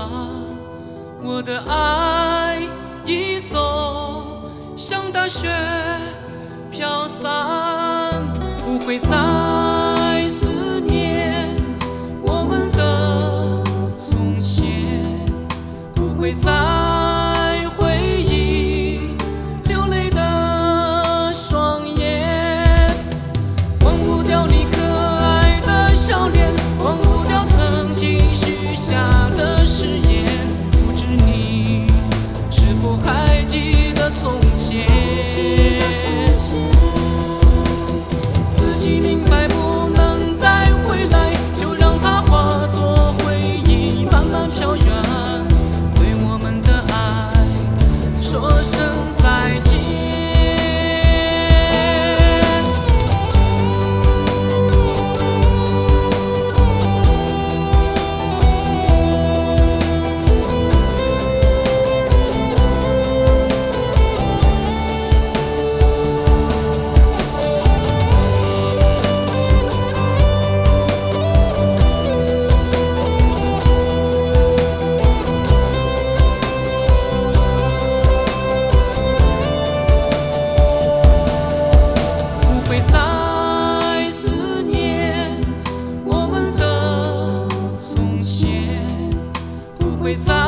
啊我的爱已走向大雪飘散不会再思念我们的从前不会再 coisa